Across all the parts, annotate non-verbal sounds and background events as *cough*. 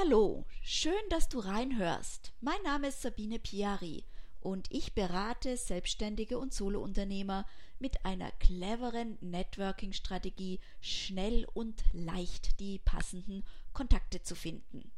Hallo, schön, dass du reinhörst. Mein Name ist Sabine Piari und ich berate Selbstständige und Solounternehmer mit einer cleveren Networking-Strategie schnell und leicht die passenden Kontakte zu finden.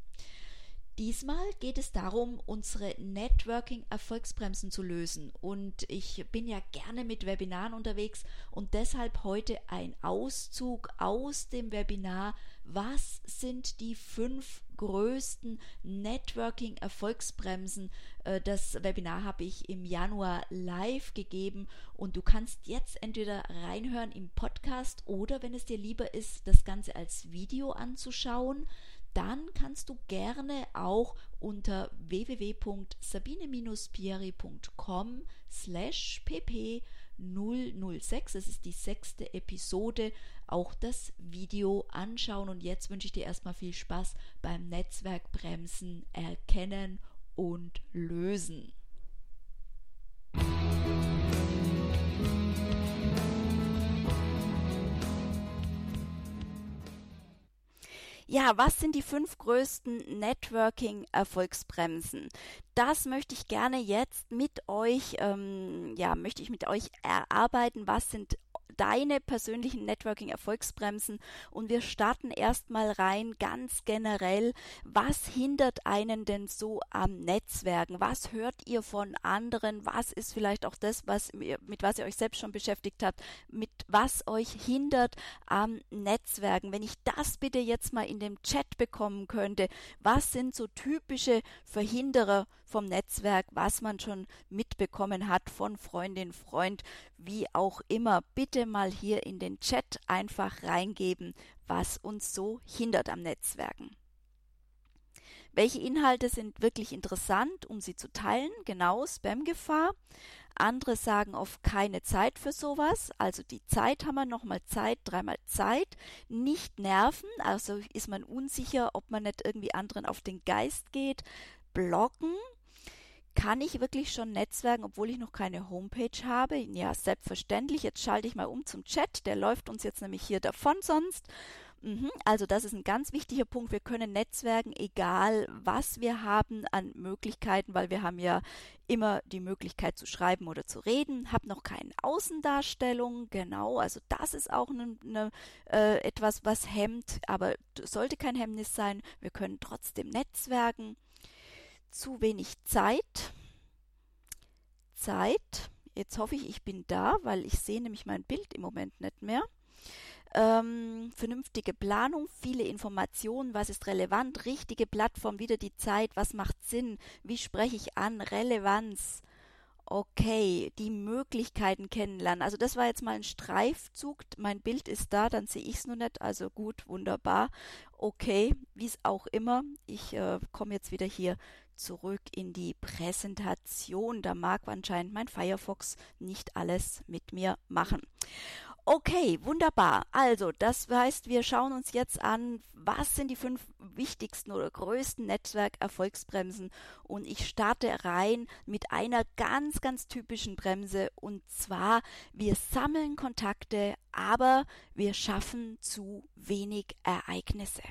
Diesmal geht es darum, unsere Networking-Erfolgsbremsen zu lösen. Und ich bin ja gerne mit Webinaren unterwegs und deshalb heute ein Auszug aus dem Webinar. Was sind die fünf größten Networking-Erfolgsbremsen? Äh, das Webinar habe ich im Januar live gegeben und du kannst jetzt entweder reinhören im Podcast oder, wenn es dir lieber ist, das Ganze als Video anzuschauen dann kannst du gerne auch unter www.sabine-pieri.com slash pp 006, das ist die sechste Episode, auch das Video anschauen. Und jetzt wünsche ich dir erstmal viel Spaß beim Netzwerkbremsen erkennen und lösen. Ja, was sind die fünf größten Networking-Erfolgsbremsen? Das möchte ich gerne jetzt mit euch, ähm, ja, möchte ich mit euch erarbeiten. Was sind deine persönlichen Networking-Erfolgsbremsen und wir starten erstmal rein ganz generell. Was hindert einen denn so am Netzwerken? Was hört ihr von anderen? Was ist vielleicht auch das, was, mit was ihr euch selbst schon beschäftigt habt? Mit was euch hindert am Netzwerken? Wenn ich das bitte jetzt mal in dem Chat bekommen könnte, was sind so typische Verhinderer vom Netzwerk, was man schon mitbekommen hat von Freundin, Freund, wie auch immer? Bitte mal hier in den Chat einfach reingeben, was uns so hindert am Netzwerken. Welche Inhalte sind wirklich interessant, um sie zu teilen? Genau, Spam-Gefahr. Andere sagen oft keine Zeit für sowas. Also die Zeit haben wir nochmal Zeit, dreimal Zeit. Nicht nerven, also ist man unsicher, ob man nicht irgendwie anderen auf den Geist geht. Blocken, kann ich wirklich schon netzwerken, obwohl ich noch keine Homepage habe? Ja, selbstverständlich. Jetzt schalte ich mal um zum Chat. Der läuft uns jetzt nämlich hier davon sonst. Mhm, also das ist ein ganz wichtiger Punkt. Wir können netzwerken, egal was wir haben an Möglichkeiten, weil wir haben ja immer die Möglichkeit zu schreiben oder zu reden. Hab noch keine Außendarstellung, genau. Also das ist auch eine, eine, äh, etwas, was hemmt, aber sollte kein Hemmnis sein. Wir können trotzdem netzwerken zu wenig Zeit. Zeit. Jetzt hoffe ich, ich bin da, weil ich sehe nämlich mein Bild im Moment nicht mehr. Ähm, vernünftige Planung, viele Informationen, was ist relevant, richtige Plattform, wieder die Zeit, was macht Sinn, wie spreche ich an, Relevanz. Okay, die Möglichkeiten kennenlernen. Also das war jetzt mal ein Streifzug. Mein Bild ist da, dann sehe ich es nur nicht. Also gut, wunderbar. Okay, wie es auch immer. Ich äh, komme jetzt wieder hier zurück in die Präsentation. Da mag anscheinend mein Firefox nicht alles mit mir machen. Okay, wunderbar. Also, das heißt, wir schauen uns jetzt an, was sind die fünf wichtigsten oder größten Netzwerkerfolgsbremsen. Und ich starte rein mit einer ganz, ganz typischen Bremse. Und zwar, wir sammeln Kontakte, aber wir schaffen zu wenig Ereignisse.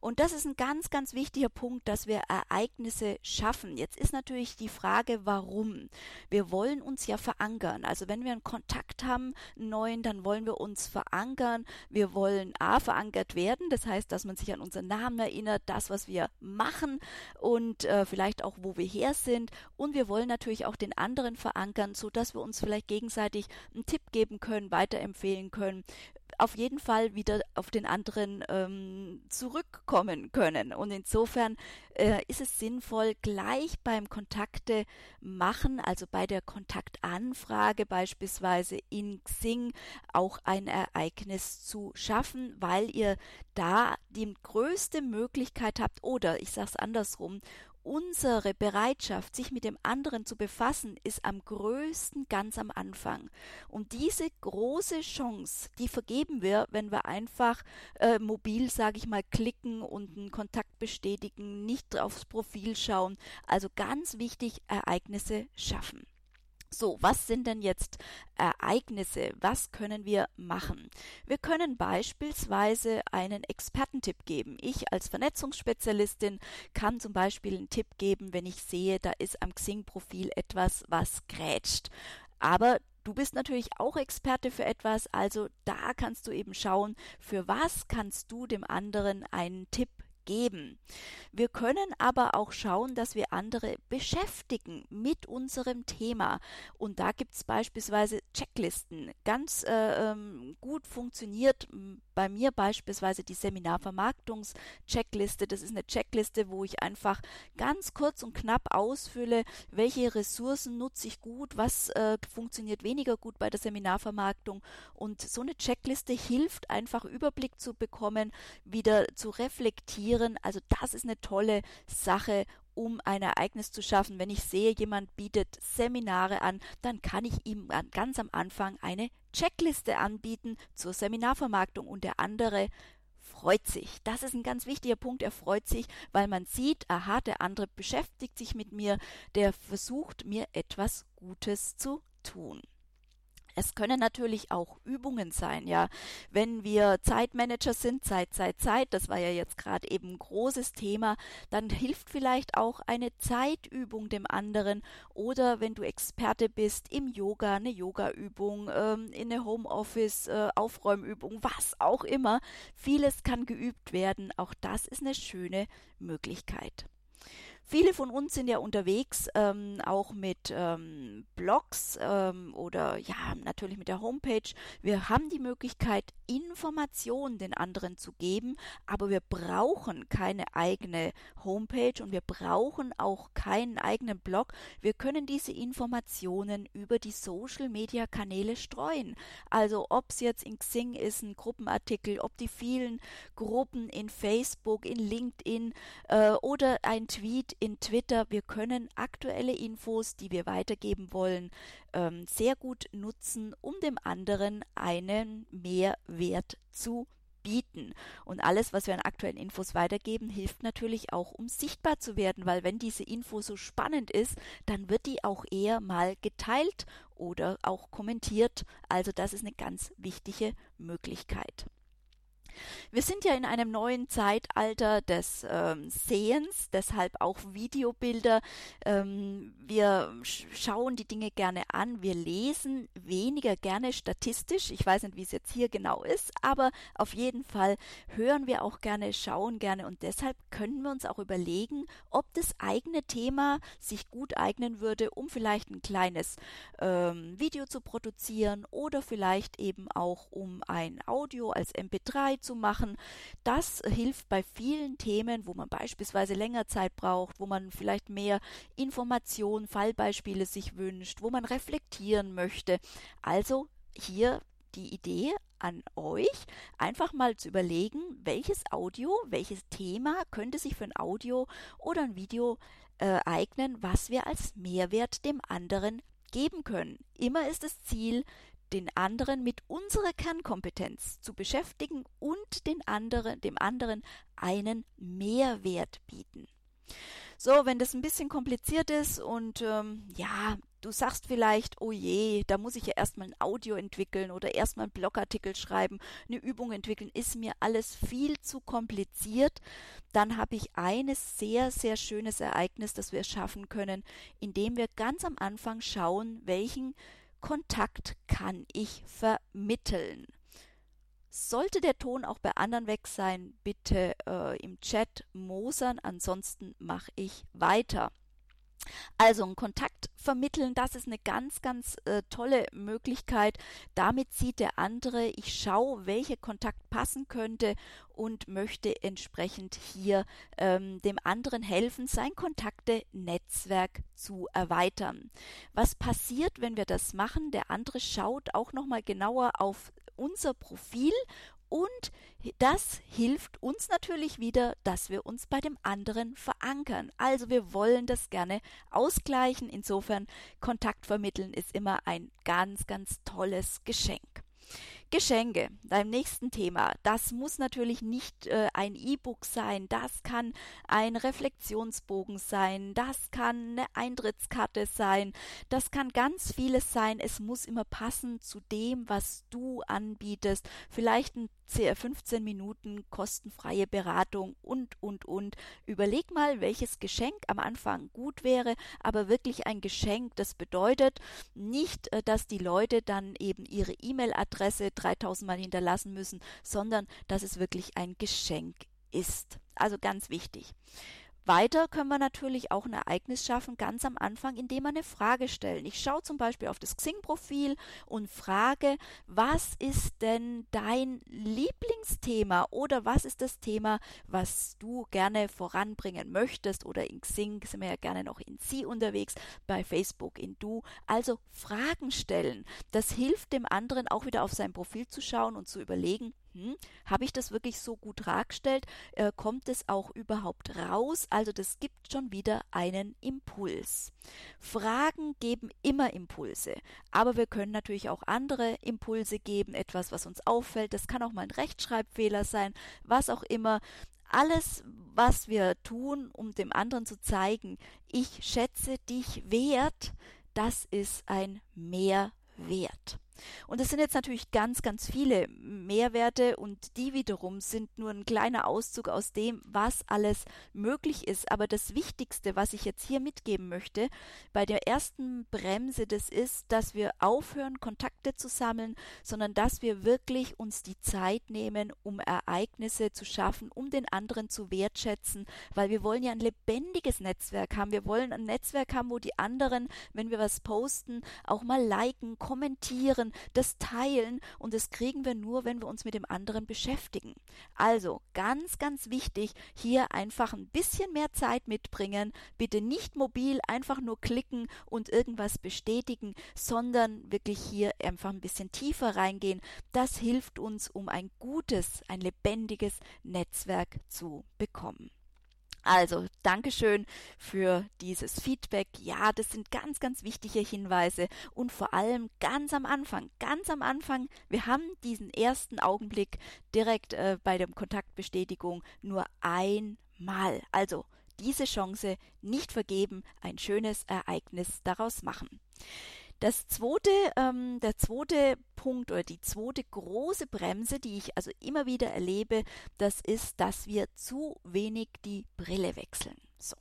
Und das ist ein ganz, ganz wichtiger Punkt, dass wir Ereignisse schaffen. Jetzt ist natürlich die Frage, warum. Wir wollen uns ja verankern. Also wenn wir einen Kontakt haben, einen neuen, dann wollen wir uns verankern. Wir wollen A, verankert werden. Das heißt, dass man sich an unseren Namen erinnert, das, was wir machen und äh, vielleicht auch, wo wir her sind. Und wir wollen natürlich auch den anderen verankern, so dass wir uns vielleicht gegenseitig einen Tipp geben können, weiterempfehlen können, auf jeden Fall wieder auf den anderen ähm, zurückkommen können. Und insofern äh, ist es sinnvoll, gleich beim Kontakte machen, also bei der Kontaktanfrage beispielsweise in Xing auch ein Ereignis zu schaffen, weil ihr da die größte Möglichkeit habt oder ich sage es andersrum, unsere Bereitschaft, sich mit dem anderen zu befassen, ist am größten ganz am Anfang. Und diese große Chance, die vergeben wir, wenn wir einfach äh, mobil, sage ich mal, klicken und einen Kontakt bestätigen, nicht aufs Profil schauen. Also ganz wichtig, Ereignisse schaffen. So, was sind denn jetzt Ereignisse? Was können wir machen? Wir können beispielsweise einen Expertentipp geben. Ich als Vernetzungsspezialistin kann zum Beispiel einen Tipp geben, wenn ich sehe, da ist am Xing-Profil etwas, was grätscht. Aber Du bist natürlich auch Experte für etwas, also da kannst du eben schauen, für was kannst du dem anderen einen Tipp geben. Wir können aber auch schauen, dass wir andere beschäftigen mit unserem Thema. Und da gibt es beispielsweise Checklisten. Ganz äh, ähm, gut funktioniert bei mir beispielsweise die Seminarvermarktungs-Checkliste. Das ist eine Checkliste, wo ich einfach ganz kurz und knapp ausfülle, welche Ressourcen nutze ich gut, was äh, funktioniert weniger gut bei der Seminarvermarktung. Und so eine Checkliste hilft einfach Überblick zu bekommen, wieder zu reflektieren organisieren. Also das ist eine tolle Sache, um ein Ereignis zu schaffen. Wenn ich sehe, jemand bietet Seminare an, dann kann ich ihm ganz am Anfang eine Checkliste anbieten zur Seminarvermarktung und der andere freut sich. Das ist ein ganz wichtiger Punkt. Er freut sich, weil man sieht, aha, der andere beschäftigt sich mit mir, der versucht mir etwas Gutes zu tun. Es können natürlich auch Übungen sein, ja. Wenn wir Zeitmanager sind, Zeit, Zeit, Zeit, das war ja jetzt gerade eben ein großes Thema, dann hilft vielleicht auch eine Zeitübung dem anderen oder wenn du Experte bist im Yoga, eine Yogaübung, ähm, in eine Homeoffice, äh, Aufräumübung, was auch immer. Vieles kann geübt werden. Auch das ist eine schöne Möglichkeit. Viele von uns sind ja unterwegs, ähm, auch mit ähm, Blogs ähm, oder ja, natürlich mit der Homepage. Wir haben die Möglichkeit, Informationen den anderen zu geben, aber wir brauchen keine eigene Homepage und wir brauchen auch keinen eigenen Blog. Wir können diese Informationen über die Social Media Kanäle streuen. Also ob es jetzt in Xing ist, ein Gruppenartikel, ob die vielen Gruppen in Facebook, in LinkedIn äh, oder ein Tweet in Twitter. Wir können aktuelle Infos, die wir weitergeben wollen, ähm, sehr gut nutzen, um dem anderen einen Mehrwert zu bieten. Und alles, was wir an aktuellen Infos weitergeben, hilft natürlich auch, um sichtbar zu werden, weil wenn diese Info so spannend ist, dann wird die auch eher mal geteilt oder auch kommentiert. Also das ist eine ganz wichtige Möglichkeit. Wir sind ja in einem neuen Zeitalter des ähm, Sehens, deshalb auch Videobilder. Ähm, wir schauen die Dinge gerne an, wir lesen weniger gerne statistisch. Ich weiß nicht, wie es jetzt hier genau ist, aber auf jeden Fall hören wir auch gerne, schauen gerne und deshalb können wir uns auch überlegen, ob das eigene Thema sich gut eignen würde, um vielleicht ein kleines ähm, Video zu produzieren oder vielleicht eben auch um ein Audio als MP3 zu machen. Das hilft bei vielen Themen, wo man beispielsweise länger Zeit braucht, wo man vielleicht mehr Informationen, Fallbeispiele sich wünscht, wo man reflektieren möchte. Also hier die Idee an euch, einfach mal zu überlegen, welches Audio, welches Thema könnte sich für ein Audio oder ein Video äh, eignen, was wir als Mehrwert dem anderen geben können. Immer ist das Ziel, den anderen mit unserer Kernkompetenz zu beschäftigen und den anderen, dem anderen einen Mehrwert bieten. So, wenn das ein bisschen kompliziert ist und ähm, ja, du sagst vielleicht, oh je, da muss ich ja erstmal ein Audio entwickeln oder erstmal einen Blogartikel schreiben, eine Übung entwickeln, ist mir alles viel zu kompliziert, dann habe ich eines sehr, sehr schönes Ereignis, das wir schaffen können, indem wir ganz am Anfang schauen, welchen Kontakt kann ich vermitteln. Sollte der Ton auch bei anderen weg sein, bitte äh, im Chat mosern, ansonsten mache ich weiter. Also ein Kontakt vermitteln, das ist eine ganz, ganz äh, tolle Möglichkeit. Damit sieht der andere, ich schaue, welcher Kontakt passen könnte und möchte entsprechend hier ähm, dem anderen helfen, sein Kontakte-Netzwerk zu erweitern. Was passiert, wenn wir das machen? Der andere schaut auch nochmal genauer auf unser Profil und das hilft uns natürlich wieder, dass wir uns bei dem anderen verankern. Also wir wollen das gerne ausgleichen. Insofern Kontakt vermitteln ist immer ein ganz, ganz tolles Geschenk. Geschenke, deinem nächsten Thema. Das muss natürlich nicht äh, ein E-Book sein, das kann ein Reflexionsbogen sein, das kann eine Eintrittskarte sein, das kann ganz vieles sein. Es muss immer passen zu dem, was du anbietest. Vielleicht ein 15 Minuten kostenfreie Beratung und, und, und. Überleg mal, welches Geschenk am Anfang gut wäre, aber wirklich ein Geschenk, das bedeutet nicht, äh, dass die Leute dann eben ihre E-Mail-Adresse 3000 Mal hinterlassen müssen, sondern dass es wirklich ein Geschenk ist. Also ganz wichtig. Weiter können wir natürlich auch ein Ereignis schaffen, ganz am Anfang, indem wir eine Frage stellen. Ich schaue zum Beispiel auf das Xing-Profil und frage, was ist denn dein Lieblingsthema oder was ist das Thema, was du gerne voranbringen möchtest? Oder in Xing sind wir ja gerne noch in Sie unterwegs, bei Facebook in Du. Also Fragen stellen. Das hilft dem anderen auch wieder auf sein Profil zu schauen und zu überlegen, hm, habe ich das wirklich so gut dargestellt? Äh, kommt es auch überhaupt raus? Also das gibt schon wieder einen Impuls. Fragen geben immer Impulse, aber wir können natürlich auch andere Impulse geben, etwas, was uns auffällt. Das kann auch mal ein Rechtschreibfehler sein, was auch immer. Alles, was wir tun, um dem anderen zu zeigen, ich schätze dich wert, das ist ein Mehrwert. Und es sind jetzt natürlich ganz, ganz viele Mehrwerte und die wiederum sind nur ein kleiner Auszug aus dem, was alles möglich ist. Aber das Wichtigste, was ich jetzt hier mitgeben möchte, bei der ersten Bremse, das ist, dass wir aufhören, Kontakte zu sammeln, sondern dass wir wirklich uns die Zeit nehmen, um Ereignisse zu schaffen, um den anderen zu wertschätzen, weil wir wollen ja ein lebendiges Netzwerk haben. Wir wollen ein Netzwerk haben, wo die anderen, wenn wir was posten, auch mal liken, kommentieren, anderen das teilen und das kriegen wir nur, wenn wir uns mit dem anderen beschäftigen. Also ganz, ganz wichtig, hier einfach ein bisschen mehr Zeit mitbringen. Bitte nicht mobil einfach nur klicken und irgendwas bestätigen, sondern wirklich hier einfach ein bisschen tiefer reingehen. Das hilft uns, um ein gutes, ein lebendiges Netzwerk zu bekommen. Also, Dankeschön für dieses Feedback. Ja, das sind ganz, ganz wichtige Hinweise und vor allem ganz am Anfang, ganz am Anfang, wir haben diesen ersten Augenblick direkt äh, bei der Kontaktbestätigung nur einmal. Also, diese Chance nicht vergeben, ein schönes Ereignis daraus machen. Das zweite, ähm, der zweite Punkt oder die zweite große Bremse, die ich also immer wieder erlebe, das ist, dass wir zu wenig die Brille wechseln. So.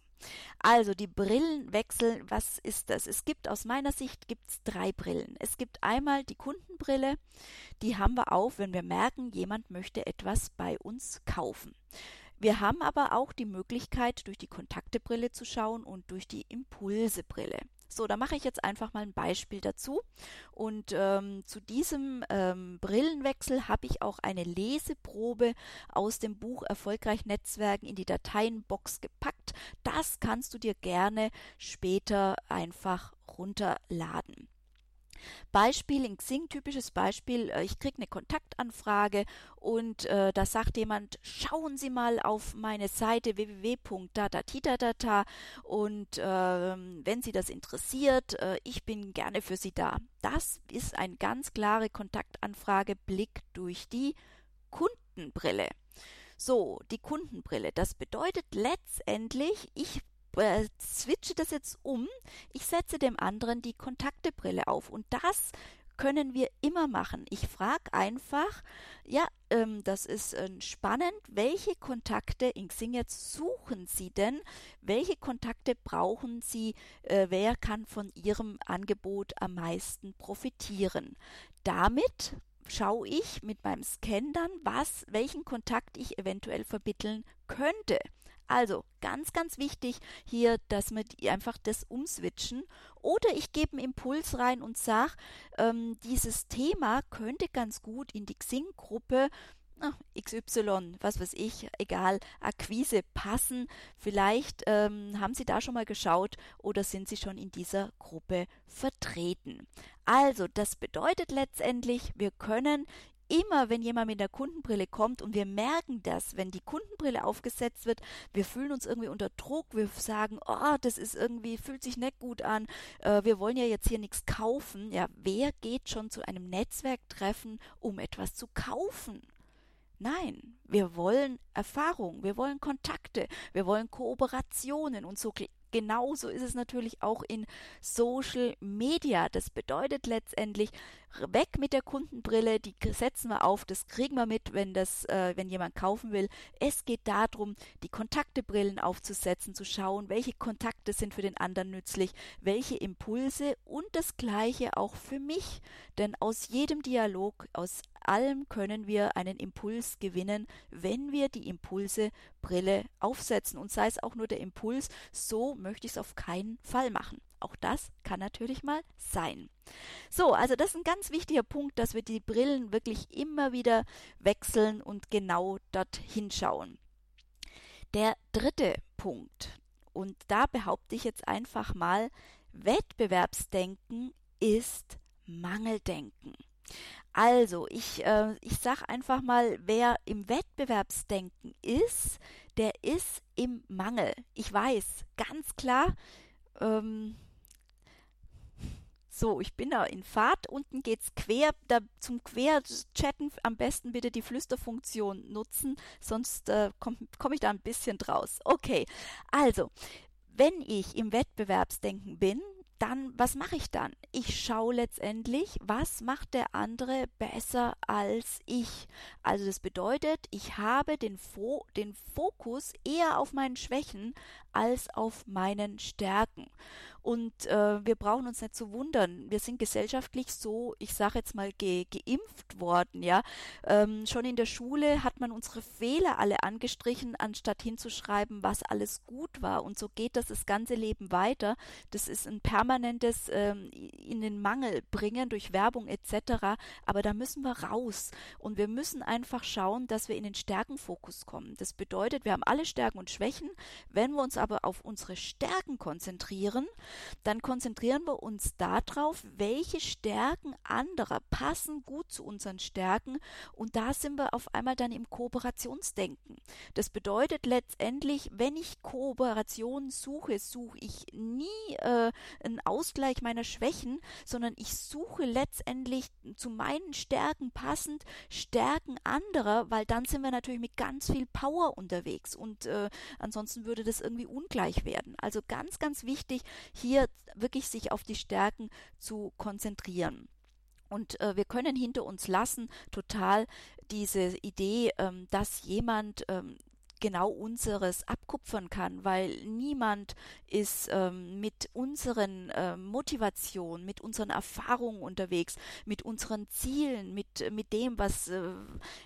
Also die Brillen wechseln, was ist das? Es gibt aus meiner Sicht gibt's drei Brillen. Es gibt einmal die Kundenbrille, die haben wir auf, wenn wir merken, jemand möchte etwas bei uns kaufen. Wir haben aber auch die Möglichkeit, durch die Kontaktebrille zu schauen und durch die Impulsebrille. So, da mache ich jetzt einfach mal ein Beispiel dazu. Und ähm, zu diesem ähm, Brillenwechsel habe ich auch eine Leseprobe aus dem Buch Erfolgreich Netzwerken in die Dateienbox gepackt. Das kannst du dir gerne später einfach runterladen. Beispiel in Xing, typisches Beispiel, äh, ich kriege eine Kontaktanfrage und äh, da sagt jemand, schauen Sie mal auf meine Seite www.datatitadata und äh, wenn Sie das interessiert, äh, ich bin gerne für Sie da. Das ist eine ganz klare Kontaktanfrage, Blick durch die Kundenbrille. So, die Kundenbrille. Das bedeutet letztendlich, ich äh, switche das jetzt um. Ich setze dem anderen die Kontaktebrille auf und das können wir immer machen. Ich frage einfach, ja, ähm, das ist äh, spannend, welche Kontakte in Xing jetzt suchen Sie denn? Welche Kontakte brauchen Sie? Äh, wer kann von Ihrem Angebot am meisten profitieren? Damit schaue ich mit meinem Scan dann, was, welchen Kontakt ich eventuell vermitteln könnte. Also ganz, ganz wichtig hier, dass wir einfach das umswitchen. Oder ich gebe einen Impuls rein und sage, ähm, dieses Thema könnte ganz gut in die Xing-Gruppe XY, was weiß ich, egal, Akquise passen. Vielleicht ähm, haben Sie da schon mal geschaut oder sind Sie schon in dieser Gruppe vertreten. Also, das bedeutet letztendlich, wir können immer, wenn jemand mit der Kundenbrille kommt und wir merken das, wenn die Kundenbrille aufgesetzt wird, wir fühlen uns irgendwie unter Druck, wir sagen, oh, das ist irgendwie, fühlt sich nicht gut an, äh, wir wollen ja jetzt hier nichts kaufen. Ja, wer geht schon zu einem Netzwerktreffen, um etwas zu kaufen? Nein, wir wollen Erfahrung, wir wollen Kontakte, wir wollen Kooperationen und so genauso ist es natürlich auch in Social Media. Das bedeutet letztendlich, weg mit der Kundenbrille, die setzen wir auf, das kriegen wir mit, wenn das, äh, wenn jemand kaufen will. Es geht darum, die Kontaktebrillen aufzusetzen, zu schauen, welche Kontakte sind für den anderen nützlich, welche Impulse und das gleiche auch für mich. Denn aus jedem Dialog, aus allem können wir einen Impuls gewinnen, wenn wir die Impulsebrille aufsetzen. Und sei es auch nur der Impuls, so möchte ich es auf keinen Fall machen. Auch das kann natürlich mal sein. So, also das ist ein ganz wichtiger Punkt, dass wir die Brillen wirklich immer wieder wechseln und genau dort hinschauen. Der dritte Punkt, und da behaupte ich jetzt einfach mal, Wettbewerbsdenken ist Mangeldenken. Also, ich, äh, ich sage einfach mal, wer im Wettbewerbsdenken ist, der ist im Mangel. Ich weiß, ganz klar, ähm, so, ich bin da in Fahrt, unten geht's quer, da zum Querchatten am besten bitte die Flüsterfunktion nutzen, sonst äh, komme komm ich da ein bisschen draus. Okay, also, wenn ich im Wettbewerbsdenken bin, dann, was mache ich dann? Ich schaue letztendlich, was macht der andere besser als ich. Also das bedeutet, ich habe den, Fo den Fokus eher auf meinen Schwächen als auf meinen Stärken. Und äh, wir brauchen uns nicht zu wundern. Wir sind gesellschaftlich so, ich sage jetzt mal, ge geimpft worden. Ja, ähm, schon in der Schule hat man unsere Fehler alle angestrichen, anstatt hinzuschreiben, was alles gut war. Und so geht das das ganze Leben weiter. Das ist ein permanentes ähm, in den Mangel bringen durch Werbung etc. Aber da müssen wir raus und wir müssen einfach schauen, dass wir in den Stärkenfokus kommen. Das bedeutet, wir haben alle Stärken und Schwächen. Wenn wir uns aber auf unsere Stärken konzentrieren, dann konzentrieren wir uns darauf, welche Stärken anderer passen gut zu unseren Stärken und da sind wir auf einmal dann im Kooperationsdenken. Das bedeutet letztendlich, wenn ich Kooperation suche, suche ich nie äh, einen Ausgleich meiner Schwächen, sondern ich suche letztendlich zu meinen Stärken passend Stärken anderer, weil dann sind wir natürlich mit ganz viel Power unterwegs und äh, ansonsten würde das irgendwie ungleich werden. Also ganz, ganz wichtig, hier wirklich sich auf die Stärken zu konzentrieren. Und äh, wir können hinter uns lassen total diese Idee, ähm, dass jemand ähm, genau unseres abkupfern kann, weil niemand ist ähm, mit unseren äh, Motivationen, mit unseren Erfahrungen unterwegs, mit unseren Zielen, mit, mit dem, was, äh,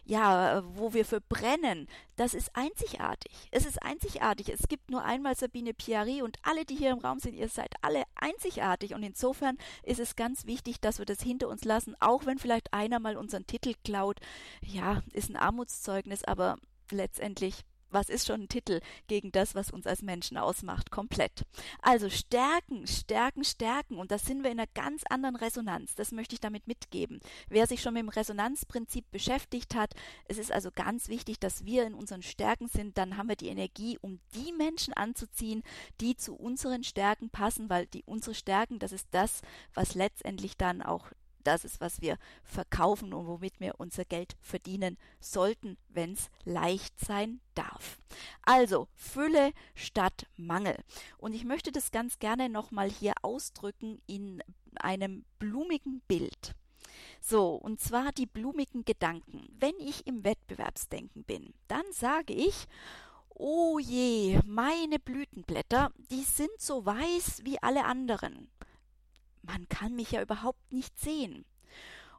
ja, wo wir verbrennen. Das ist einzigartig. Es ist einzigartig. Es gibt nur einmal Sabine Piari und alle, die hier im Raum sind, ihr seid alle einzigartig. Und insofern ist es ganz wichtig, dass wir das hinter uns lassen, auch wenn vielleicht einer mal unseren Titel klaut. Ja, ist ein Armutszeugnis, aber letztendlich was ist schon ein Titel gegen das, was uns als Menschen ausmacht? Komplett. Also stärken, stärken, stärken. Und da sind wir in einer ganz anderen Resonanz. Das möchte ich damit mitgeben. Wer sich schon mit dem Resonanzprinzip beschäftigt hat, es ist also ganz wichtig, dass wir in unseren Stärken sind. Dann haben wir die Energie, um die Menschen anzuziehen, die zu unseren Stärken passen, weil die unsere Stärken, das ist das, was letztendlich dann auch das ist, was wir verkaufen und womit wir unser Geld verdienen sollten, wenn es leicht sein darf. Also Fülle statt Mangel. Und ich möchte das ganz gerne nochmal hier ausdrücken in einem blumigen Bild. So, und zwar die blumigen Gedanken. Wenn ich im Wettbewerbsdenken bin, dann sage ich, Oh je, meine Blütenblätter, die sind so weiß wie alle anderen man kann mich ja überhaupt nicht sehen.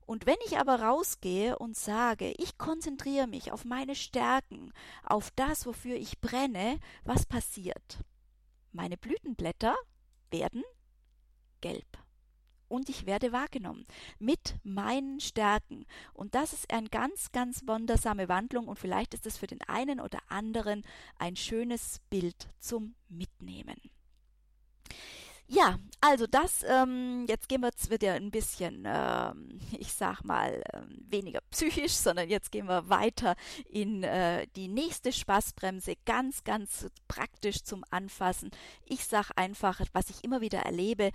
Und wenn ich aber rausgehe und sage, ich konzentriere mich auf meine Stärken, auf das, wofür ich brenne, was passiert? Meine Blütenblätter werden gelb. Und ich werde wahrgenommen mit meinen Stärken. Und das ist eine ganz, ganz wundersame Wandlung. Und vielleicht ist es für den einen oder anderen ein schönes Bild zum Mitnehmen. Ja, also das, ähm, jetzt gehen wir jetzt wieder ein bisschen, ähm, ich sag mal, ähm, weniger psychisch, *laughs* sondern jetzt gehen wir weiter in äh, die nächste Spaßbremse, ganz, ganz praktisch zum Anfassen. Ich sag einfach, was ich immer wieder erlebe,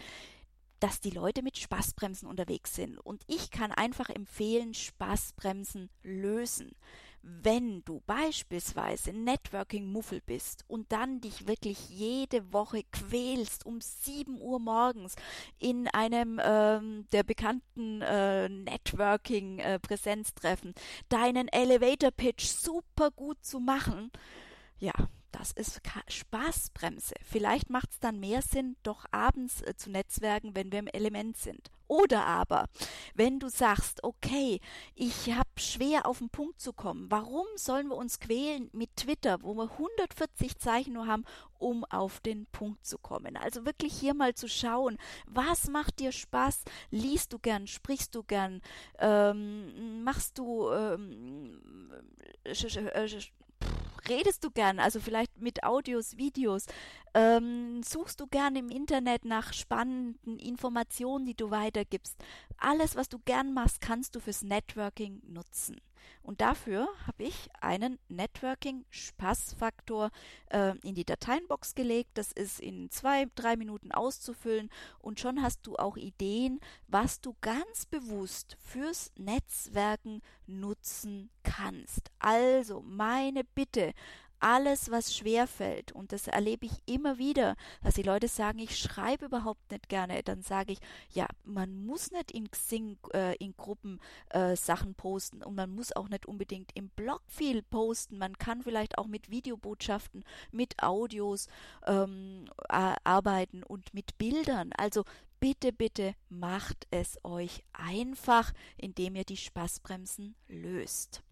dass die Leute mit Spaßbremsen unterwegs sind. Und ich kann einfach empfehlen, Spaßbremsen lösen wenn du beispielsweise Networking-Muffel bist und dann dich wirklich jede Woche quälst um 7 Uhr morgens in einem ähm, der bekannten äh, Networking-Präsenztreffen, äh, deinen Elevator-Pitch super gut zu machen, ja, das ist Spaßbremse. Vielleicht macht es dann mehr Sinn, doch abends äh, zu netzwerken, wenn wir im Element sind. Oder aber, wenn du sagst, okay, ich habe schwer auf den Punkt zu kommen, warum sollen wir uns quälen mit Twitter, wo wir 140 Zeichen nur haben, um auf den Punkt zu kommen? Also wirklich hier mal zu schauen, was macht dir Spaß? Liest du gern, sprichst du gern, ähm, machst du ähm, redest du gern, also vielleicht mit Audios, Videos, ähm, suchst du gern im Internet nach spannenden Informationen, die du weitergibst. Alles, was du gern machst, kannst du fürs Networking nutzen. Und dafür habe ich einen Networking-Spaßfaktor äh, in die Dateienbox gelegt. Das ist in zwei, drei Minuten auszufüllen und schon hast du auch Ideen, was du ganz bewusst fürs Netzwerken nutzen kannst. Also meine Bitte, alles, was schwer fällt, und das erlebe ich immer wieder, dass die Leute sagen, ich schreibe überhaupt nicht gerne, dann sage ich, ja, man muss nicht in Xing, äh, in Gruppen äh, Sachen posten und man muss auch nicht unbedingt im Blog viel posten. Man kann vielleicht auch mit Videobotschaften, mit Audios ähm, arbeiten und mit Bildern. Also bitte, bitte macht es euch einfach, indem ihr die Spaßbremsen löst.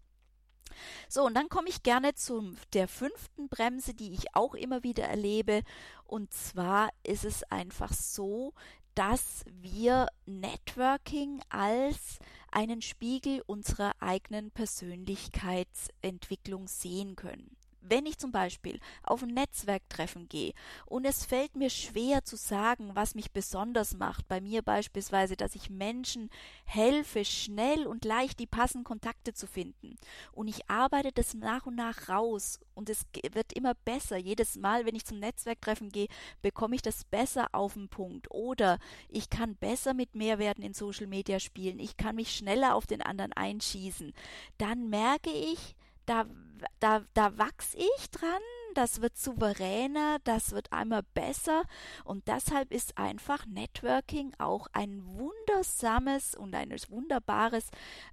So, und dann komme ich gerne zu der fünften Bremse, die ich auch immer wieder erlebe. Und zwar ist es einfach so, dass wir Networking als einen Spiegel unserer eigenen Persönlichkeitsentwicklung sehen können wenn ich zum Beispiel auf ein Netzwerktreffen gehe und es fällt mir schwer zu sagen, was mich besonders macht, bei mir beispielsweise, dass ich Menschen helfe, schnell und leicht die passenden Kontakte zu finden und ich arbeite das nach und nach raus und es wird immer besser. Jedes Mal, wenn ich zum Netzwerktreffen gehe, bekomme ich das besser auf den Punkt oder ich kann besser mit Mehrwerten in Social Media spielen, ich kann mich schneller auf den anderen einschießen. Dann merke ich, da, da, da wachs ich dran, das wird souveräner, das wird einmal besser und deshalb ist einfach Networking auch ein wundersames und ein wunderbares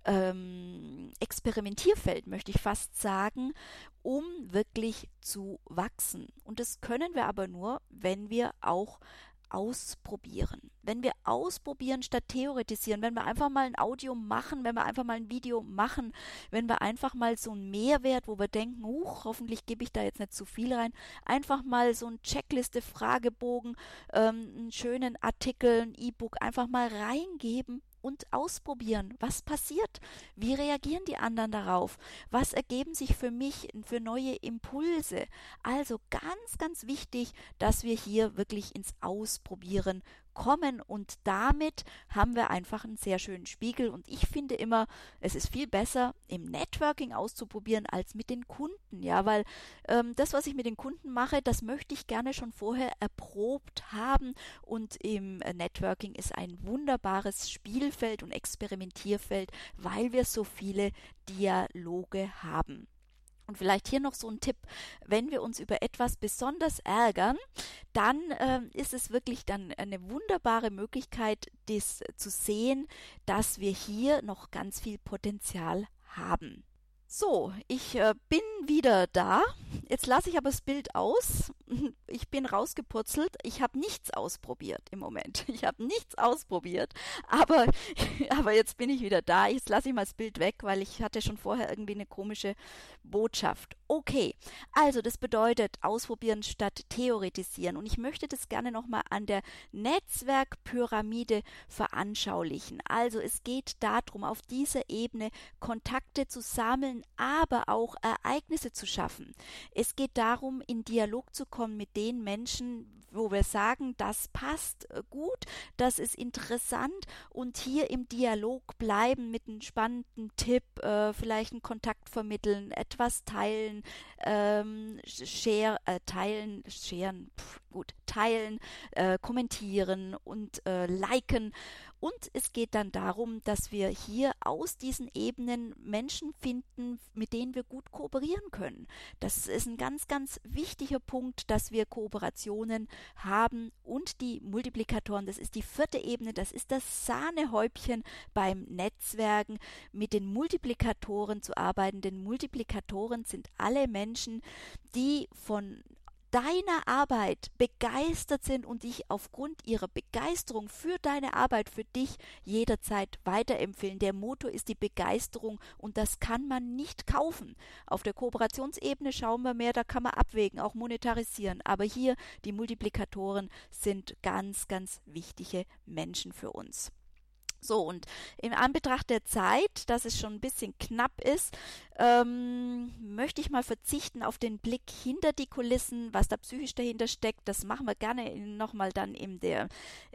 ähm, Experimentierfeld, möchte ich fast sagen, um wirklich zu wachsen. Und das können wir aber nur, wenn wir auch ausprobieren. Wenn wir ausprobieren statt theoretisieren, wenn wir einfach mal ein Audio machen, wenn wir einfach mal ein Video machen, wenn wir einfach mal so einen Mehrwert, wo wir denken, huch, hoffentlich gebe ich da jetzt nicht zu viel rein, einfach mal so ein Checkliste, Fragebogen, ähm, einen schönen Artikel, ein E-Book einfach mal reingeben und ausprobieren. Was passiert? Wie reagieren die anderen darauf? Was ergeben sich für mich für neue Impulse? Also ganz, ganz wichtig, dass wir hier wirklich ins Ausprobieren kommen und damit haben wir einfach einen sehr schönen Spiegel und ich finde immer, es ist viel besser im Networking auszuprobieren als mit den Kunden, ja, weil ähm, das, was ich mit den Kunden mache, das möchte ich gerne schon vorher erprobt haben und im Networking ist ein wunderbares Spielfeld und Experimentierfeld, weil wir so viele Dialoge haben. Und vielleicht hier noch so ein Tipp, wenn wir uns über etwas besonders ärgern, dann äh, ist es wirklich dann eine wunderbare Möglichkeit, das zu sehen, dass wir hier noch ganz viel Potenzial haben. So, ich äh, bin wieder da. Jetzt lasse ich aber das Bild aus. *laughs* Ich bin rausgepurzelt. Ich habe nichts ausprobiert im Moment. *laughs* Ich habe nichts ausprobiert. Aber, *laughs* aber jetzt bin ich wieder da. Jetzt lasse ich mal das Bild weg, weil ich hatte schon vorher irgendwie eine komische Botschaft. Okay, also das bedeutet ausprobieren statt theoretisieren. Und ich möchte das gerne nochmal an der Netzwerkpyramide veranschaulichen. Also es geht darum, auf dieser Ebene Kontakte zu sammeln, aber auch Ereignisse zu schaffen. Es geht darum, in Dialog zu kommen zusammenkommen mit den Menschen, wo wir sagen, das passt äh, gut, das ist interessant und hier im Dialog bleiben mit einem spannenden Tipp, äh, vielleicht einen Kontakt vermitteln, etwas teilen, ähm, share, äh, teilen, pff, gut, teilen, äh, kommentieren und äh, liken und es geht dann darum, dass wir hier aus diesen Ebenen Menschen finden, mit denen wir gut kooperieren können. Das ist ein ganz, ganz wichtiger Punkt, dass wir Kooperationen haben und die Multiplikatoren. Das ist die vierte Ebene, das ist das Sahnehäubchen beim Netzwerken, mit den Multiplikatoren zu arbeiten. Denn Multiplikatoren sind alle Menschen, die von deiner Arbeit begeistert sind und dich aufgrund ihrer Begeisterung für deine Arbeit für dich jederzeit weiterempfehlen. Der Motor ist die Begeisterung und das kann man nicht kaufen. Auf der Kooperationsebene schauen wir mehr, da kann man abwägen, auch monetarisieren. Aber hier die Multiplikatoren sind ganz, ganz wichtige Menschen für uns. So, und in Anbetracht der Zeit, dass es schon ein bisschen knapp ist, ähm, möchte ich mal verzichten auf den Blick hinter die Kulissen, was da psychisch dahinter steckt. Das machen wir gerne nochmal dann in der,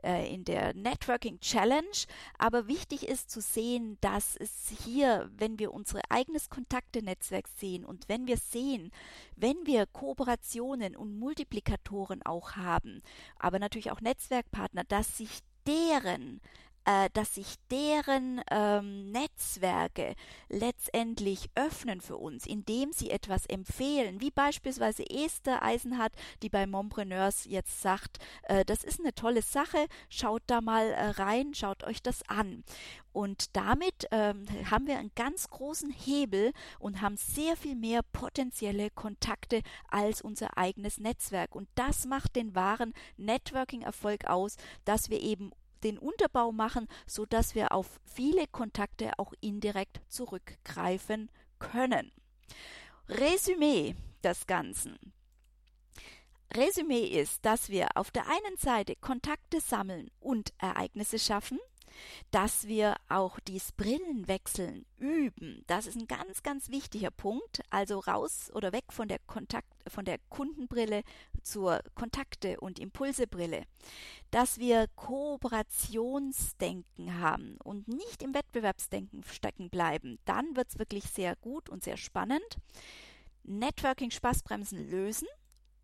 äh, in der Networking Challenge. Aber wichtig ist zu sehen, dass es hier, wenn wir unsere eigenes Kontakte-Netzwerk sehen und wenn wir sehen, wenn wir Kooperationen und Multiplikatoren auch haben, aber natürlich auch Netzwerkpartner, dass sich deren äh, dass sich deren ähm, Netzwerke letztendlich öffnen für uns, indem sie etwas empfehlen, wie beispielsweise Esther Eisenhardt, die bei Mompreneurs jetzt sagt, äh, das ist eine tolle Sache, schaut da mal äh, rein, schaut euch das an. Und damit ähm, haben wir einen ganz großen Hebel und haben sehr viel mehr potenzielle Kontakte als unser eigenes Netzwerk. Und das macht den wahren Networking-Erfolg aus, dass wir eben den Unterbau machen, so dass wir auf viele Kontakte auch indirekt zurückgreifen können. Resümee des Ganzen. Resümee ist, dass wir auf der einen Seite Kontakte sammeln und Ereignisse schaffen, dass wir auch dies Brillenwechseln üben. Das ist ein ganz, ganz wichtiger Punkt. Also raus oder weg von der Kontakt, von der Kundenbrille zur Kontakte- und Impulsebrille. Dass wir Kooperationsdenken haben und nicht im Wettbewerbsdenken stecken bleiben. Dann wird es wirklich sehr gut und sehr spannend. Networking Spaßbremsen lösen.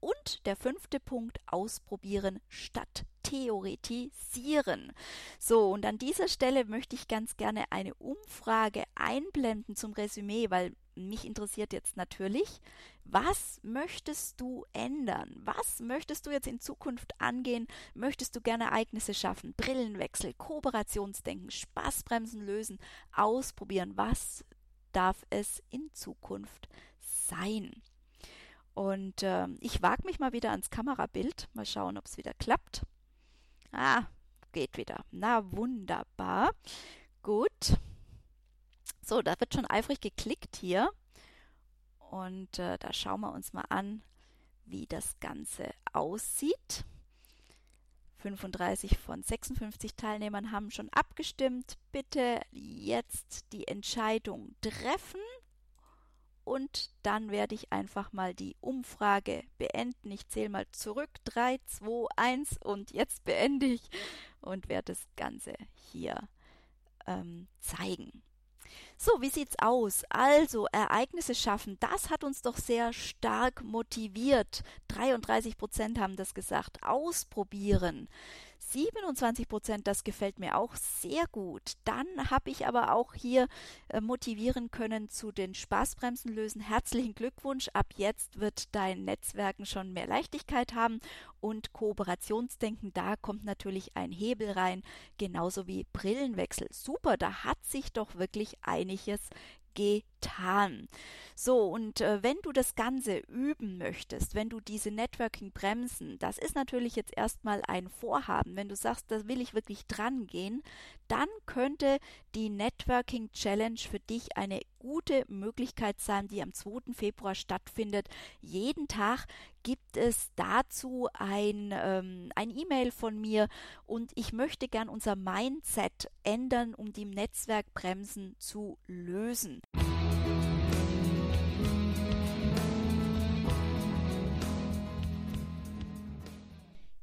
Und der fünfte Punkt, ausprobieren statt theoretisieren. So, und an dieser Stelle möchte ich ganz gerne eine Umfrage einblenden zum Resümee, weil mich interessiert jetzt natürlich, was möchtest du ändern? Was möchtest du jetzt in Zukunft angehen? Möchtest du gerne Ereignisse schaffen, Brillenwechsel, Kooperationsdenken, Spaßbremsen lösen, ausprobieren? Was darf es in Zukunft sein? Und äh, ich wage mich mal wieder ans Kamerabild. Mal schauen, ob es wieder klappt. Ah, geht wieder. Na, wunderbar. Gut. So, da wird schon eifrig geklickt hier. Und äh, da schauen wir uns mal an, wie das Ganze aussieht. 35 von 56 Teilnehmern haben schon abgestimmt. Bitte jetzt die Entscheidung treffen und dann werde ich einfach mal die Umfrage beenden. Ich zähle mal zurück. 3, 2, 1 und jetzt beende ich und werde das Ganze hier ähm, zeigen. So, wie sieht's aus? Also, Ereignisse schaffen, das hat uns doch sehr stark motiviert. 33 Prozent haben das gesagt. Ausprobieren. 27 Prozent, das gefällt mir auch sehr gut. Dann habe ich aber auch hier äh, motivieren können zu den Spaßbremsen lösen. Herzlichen Glückwunsch. Ab jetzt wird dein Netzwerken schon mehr Leichtigkeit haben und Kooperationsdenken. Da kommt natürlich ein Hebel rein, genauso wie Brillenwechsel. Super, da hat sich doch wirklich einiges getan. So, und äh, wenn du das Ganze üben möchtest, wenn du diese Networking-Bremsen, das ist natürlich jetzt erstmal ein Vorhaben, wenn du sagst, da will ich wirklich dran gehen, dann könnte die Networking Challenge für dich eine gute Möglichkeit sein, die am 2. Februar stattfindet. Jeden Tag gibt es dazu ein ähm, ein E-Mail von mir und ich möchte gern unser Mindset ändern, um die Netzwerkbremsen zu lösen.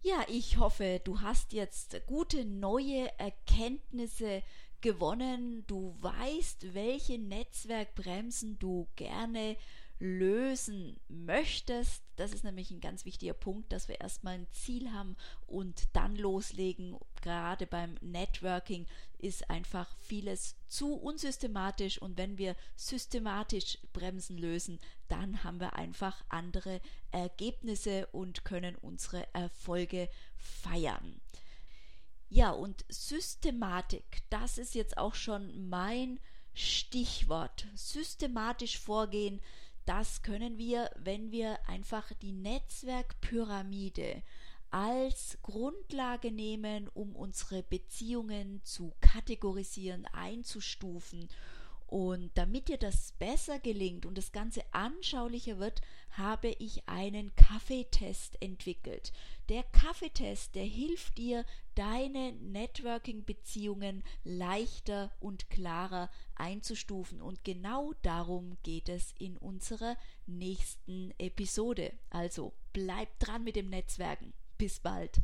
Ja, ich hoffe, du hast jetzt gute neue Erkenntnisse gewonnen. Du weißt, welche Netzwerkbremsen du gerne lösen möchtest. Das ist nämlich ein ganz wichtiger Punkt, dass wir erstmal ein Ziel haben und dann loslegen. Gerade beim Networking ist einfach vieles zu unsystematisch und wenn wir systematisch Bremsen lösen, dann haben wir einfach andere Ergebnisse und können unsere Erfolge feiern. Ja, und Systematik, das ist jetzt auch schon mein Stichwort. Systematisch vorgehen, das können wir, wenn wir einfach die Netzwerkpyramide als Grundlage nehmen, um unsere Beziehungen zu kategorisieren, einzustufen und damit dir das besser gelingt und das Ganze anschaulicher wird, habe ich einen Kaffeetest entwickelt. Der Kaffeetest, der hilft dir, deine Networking-Beziehungen leichter und klarer einzustufen. Und genau darum geht es in unserer nächsten Episode. Also bleib dran mit dem Netzwerken. Bis bald.